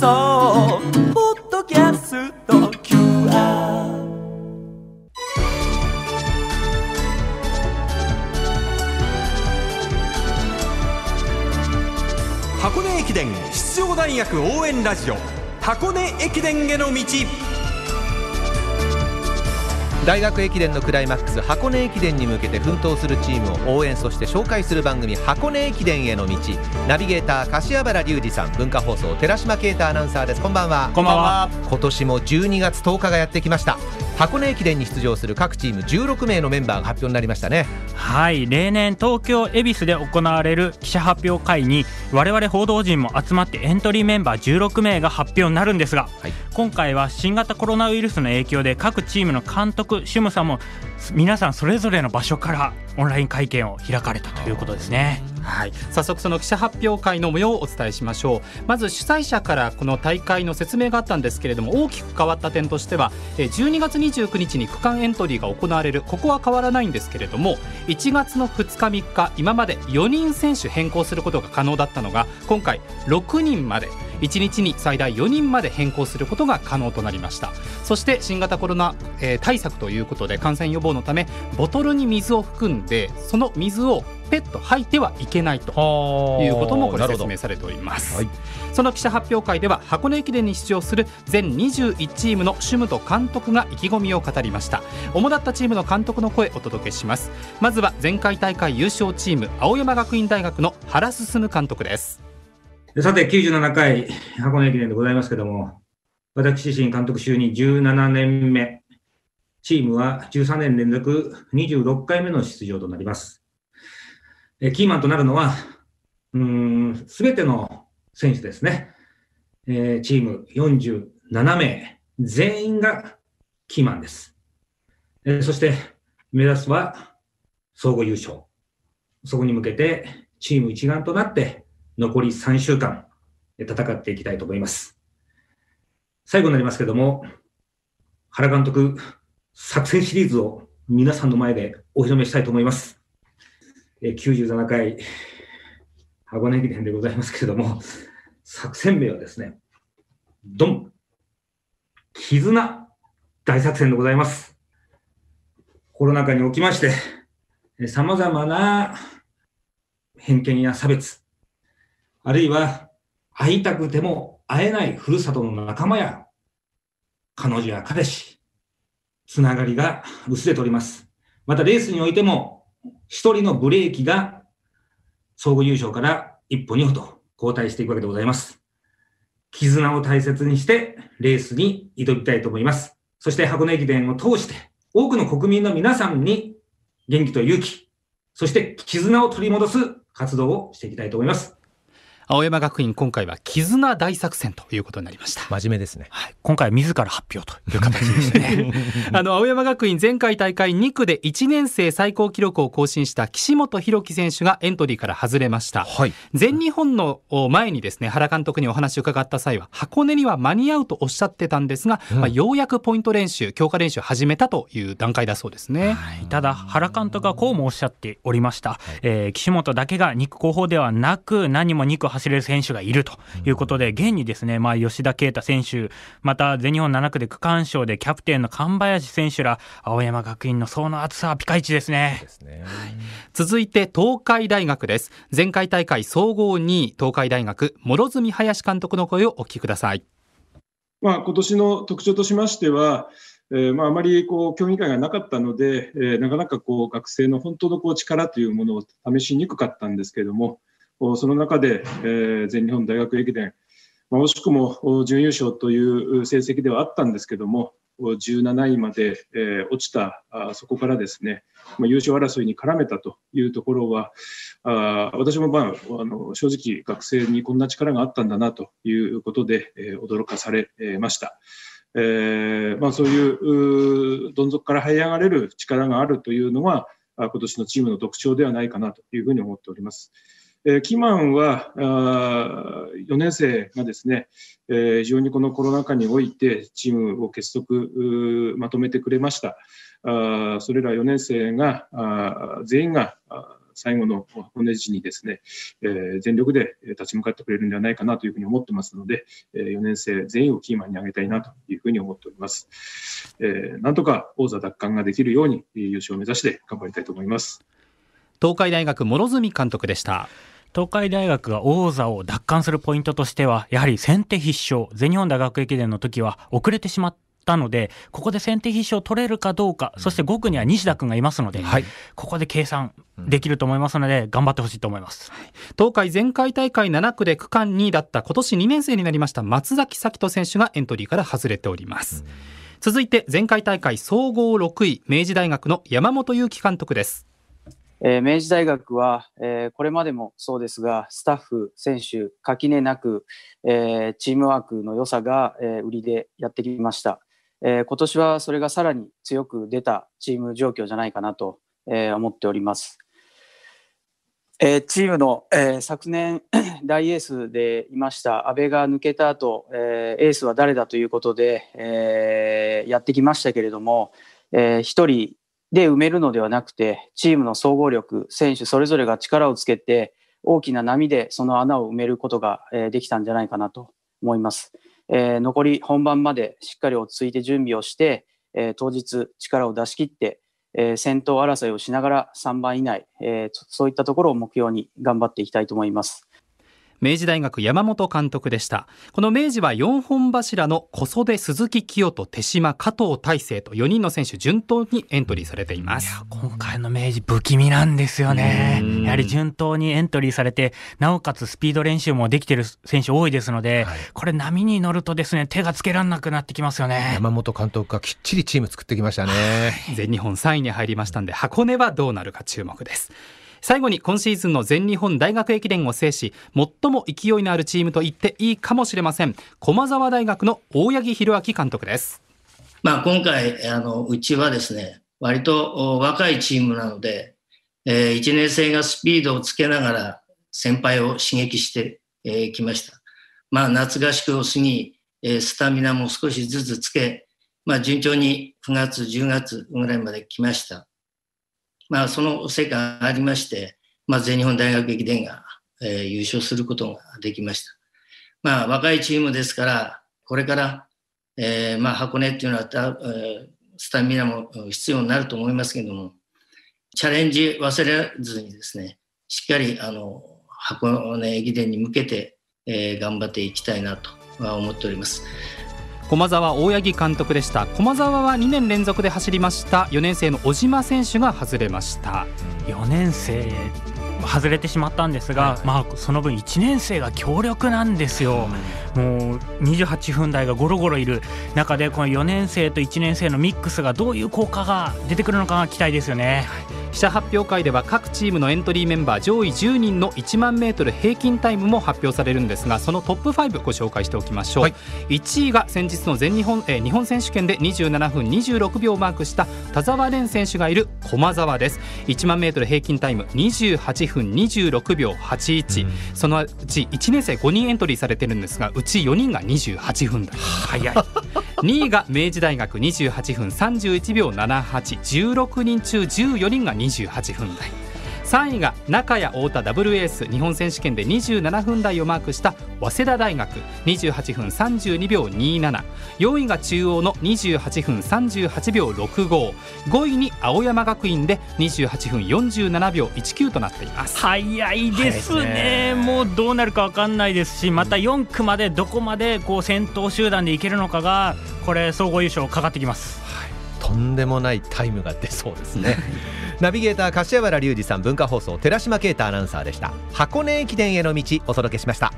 送ポッドキャスト。QR 箱根駅伝出場大学応援ラジオ。箱根駅伝への道。大学駅伝のクライマックス箱根駅伝に向けて奮闘するチームを応援そして紹介する番組箱根駅伝への道。ナビゲーター柏原隆二さん文化放送寺島啓太アナウンサーです。こんばんは。こんばんは。今年も12月10日がやってきました箱根駅伝に出場する各チーム16名のメンバーが発表になりましたね。はい。例年東京恵比寿で行われる記者発表会に我々報道陣も集まってエントリーメンバー16名が発表になるんですが、はい。今回は新型コロナウイルスの影響で各チームの監督主務さんも皆さんそれぞれの場所からオンライン会見を開かれたということですね。はい、早速その記者発表会の模様をお伝えしましょう。まず主催者からこの大会の説明があったんですけれども大きく変わった点としては12月29日に区間エントリーが行われる。ここは変わらないんですけれども1月の2日3日今まで4人選手変更することが可能だったのが今回6人まで1日に最大4人まで変更することが可能となりました。そして新型コロナ、えー対策ということで感染予防のためボトルに水を含んでその水をペット吐いてはいけないということもこれ説明されております、はい。その記者発表会では箱根駅伝に出場する全21チームの主務と監督が意気込みを語りました。主だったチームの監督の声お届けします。まずは前回大会優勝チーム青山学院大学の原進監督ですさて、97回箱根駅伝でございますけども、私自身監督就任17年目、チームは13年連続26回目の出場となります。えキーマンとなるのは、すべての選手ですね。えーチーム47名、全員がキーマンです。えーそして、目指すは総合優勝。そこに向けて、チーム一丸となって、残り3週間、戦っていきたいと思います。最後になりますけども、原監督、作戦シリーズを皆さんの前でお披露目したいと思います。え97回、箱根駅伝でございますけれども、作戦名はですね、ドン、絆大作戦でございます。コロナ禍におきまして、様々な偏見や差別、あるいは会いたくても会えないふるさとの仲間や彼女や彼氏、つながりが薄れております。またレースにおいても一人のブレーキが総合優勝から一歩二歩と後退していくわけでございます。絆を大切にしてレースに挑みたいと思います。そして箱根駅伝を通して多くの国民の皆さんに元気と勇気、そして絆を取り戻す活動をしていきたいと思います。青山学院今回は絆大作戦ということになりました。真面目ですね。はい、今回は自ら発表という形でしたね。あの、青山学院前回大会2区で1年生最高記録を更新した岸本博樹選手がエントリーから外れました。はい。全日本の前にですね、原監督にお話を伺った際は、箱根には間に合うとおっしゃってたんですが、まあ、ようやくポイント練習、強化練習を始めたという段階だそうですね。ただ原監督はこうもおっしゃっておりました、えー岸本だけが2区後方ではなく何も2区走れる選手がいるということで、現にですね、まあ、吉田啓太選手また全日本7区で区間賞でキャプテンの神林選手ら青山学院の層の厚さはピカイチですねですね続いて東海大学です。前回大会総合2位、東海大学、諸角林監督の声をお聞きください。まあ、今年の特徴としましては、えーまあ、あまりこう競技会がなかったので、えーなかなかこう学生の本当のこう力というものを試しにくかったんですけれども、おその中で、え全日本大学駅伝、まあ、惜しくも準優勝という成績ではあったんですけども、17位まで、え落ちたそこからですね、ま、優勝争いに絡めたというところは、あ私も、まあ、あの正直、学生にこんな力があったんだなということで、え驚かされました。えーまあ、そういうどん底から這い上がれる力があるというのは、今年のチームの特徴ではないかなというふうに思っております。えーキーマンはあ4年生がですね、えー非常にこのコロナ禍においてチームを結束まとめてくれました。あそれら4年生があ全員があ最後の箱根路にですね、えー、全力で立ち向かってくれるんではないかなというふうに思ってますので、えー、4年生全員をキーマンに挙げたいなというふうに思っております。えー、なんとか王座奪還ができるように優勝を目指して頑張りたいと思います。東海大学諸角監督でした。東海大学が王座を奪還するポイントとしては、やはり先手必勝、全日本大学駅伝の時は遅れてしまったので、ここで先手必勝取れるかどうか、そして5区には西田君がいますので、はい、ここで計算できると思いますので、頑張ってほしいと思います。東海前回大会7区で区間2位だった今年2年生になりました松崎咲人選手がエントリーから外れております。続いて前回大会総合6位、明治大学の山本裕樹監督です。えー、明治大学は、えー、これまでもそうですが、スタッフ、選手、垣根なく、えー、チームワークの良さが、え売りでやってきました。え今年はそれがさらに強く出たチーム状況じゃないかなと、え思っております。えチームの、え昨年 大エースでいました阿部が抜けた後、えエースは誰だということで、えやってきましたけれども、えー、1人で埋めるのではなくて、チームの総合力、選手それぞれが力をつけて、大きな波でその穴を埋めることができたんじゃないかなと思います。えー、残り本番までしっかり落ち着いて準備をして、えー、当日力を出し切って、えー、先頭争いをしながら3番以内、えそういったところを目標に頑張っていきたいと思います。明治大学山本監督でした。この明治は4本柱の小袖鈴木清人手島加藤大成と4人の選手順当にエントリーされています。今回の明治不気味なんですよね。やはり順当にエントリーされてなおかつスピード練習もできている選手多いですので、はい、これ波に乗るとですね手がつけられなくなってきますよね。山本監督がきっちりチーム作ってきましたね。全日本3位に入りましたんで箱根はどうなるか注目です最後に今シーズンの全日本大学駅伝を制し最も勢いのあるチームと言っていいかもしれません駒澤大学の大八木弘明監督です、まあ、今回あのうちはですね割と若いチームなので、えー、1年生がスピードをつけながら先輩を刺激してき、えー、ました。まあ、夏合宿を過ぎ、えー、スタミナも少しずつつけ、まあ、順調に9月、10月ぐらいまで来ました。まあ、その成果がありまして、まあ、全日本大学駅伝が、えー、優勝することができました。まあ、若いチームですから、これから、えー、まあ、箱根っていうのは、えー、スタミナも必要になると思いますけども、チャレンジ忘れずにですね、しっかりあの箱根駅伝に向けて、えー、頑張っていきたいなとは思っております。駒澤大八木監督でした。駒澤は2年連続で走りました。4年生の小島選手が外れました。4年生外れてしまったんですが、はい、まあ、その分1年生が強力なんですよ、もう28分台がゴロゴロいる中でこの4年生と1年生のミックスがどういう効果が出てくるのかが期待ですよね。記者発表会では各チームのエントリーメンバー上位10人の1万メートル平均タイムも発表されるんですがそのトップ5ご紹介しておきましょう、はい、1位が先日の全日本、えー、日本選手権で27分26秒をマークした田澤廉選手がいる駒澤です。1万メートル平均タイム28分26秒81、うん、そのうち1年生5人エントリーされてるんですがうち4人が28分台早い2位が明治大学28分31秒7816人中14人が28分台3位が中谷太田ダブルエース日本選手権で27分台をマークした早稲田大学28分32秒274位が中央の28分38秒655位に青山学院で28分47秒19となっています。早いですね、ね、もうどうなるか分かんないですしまた4区までどこまでこう先頭集団でいけるのかがこれ総合優勝かかってきます、はい、とんでもないタイムが出そうですね ナビゲーター柏原隆二さん文化放送寺島啓太アナウンサーでした。箱根駅伝への道お届けしました。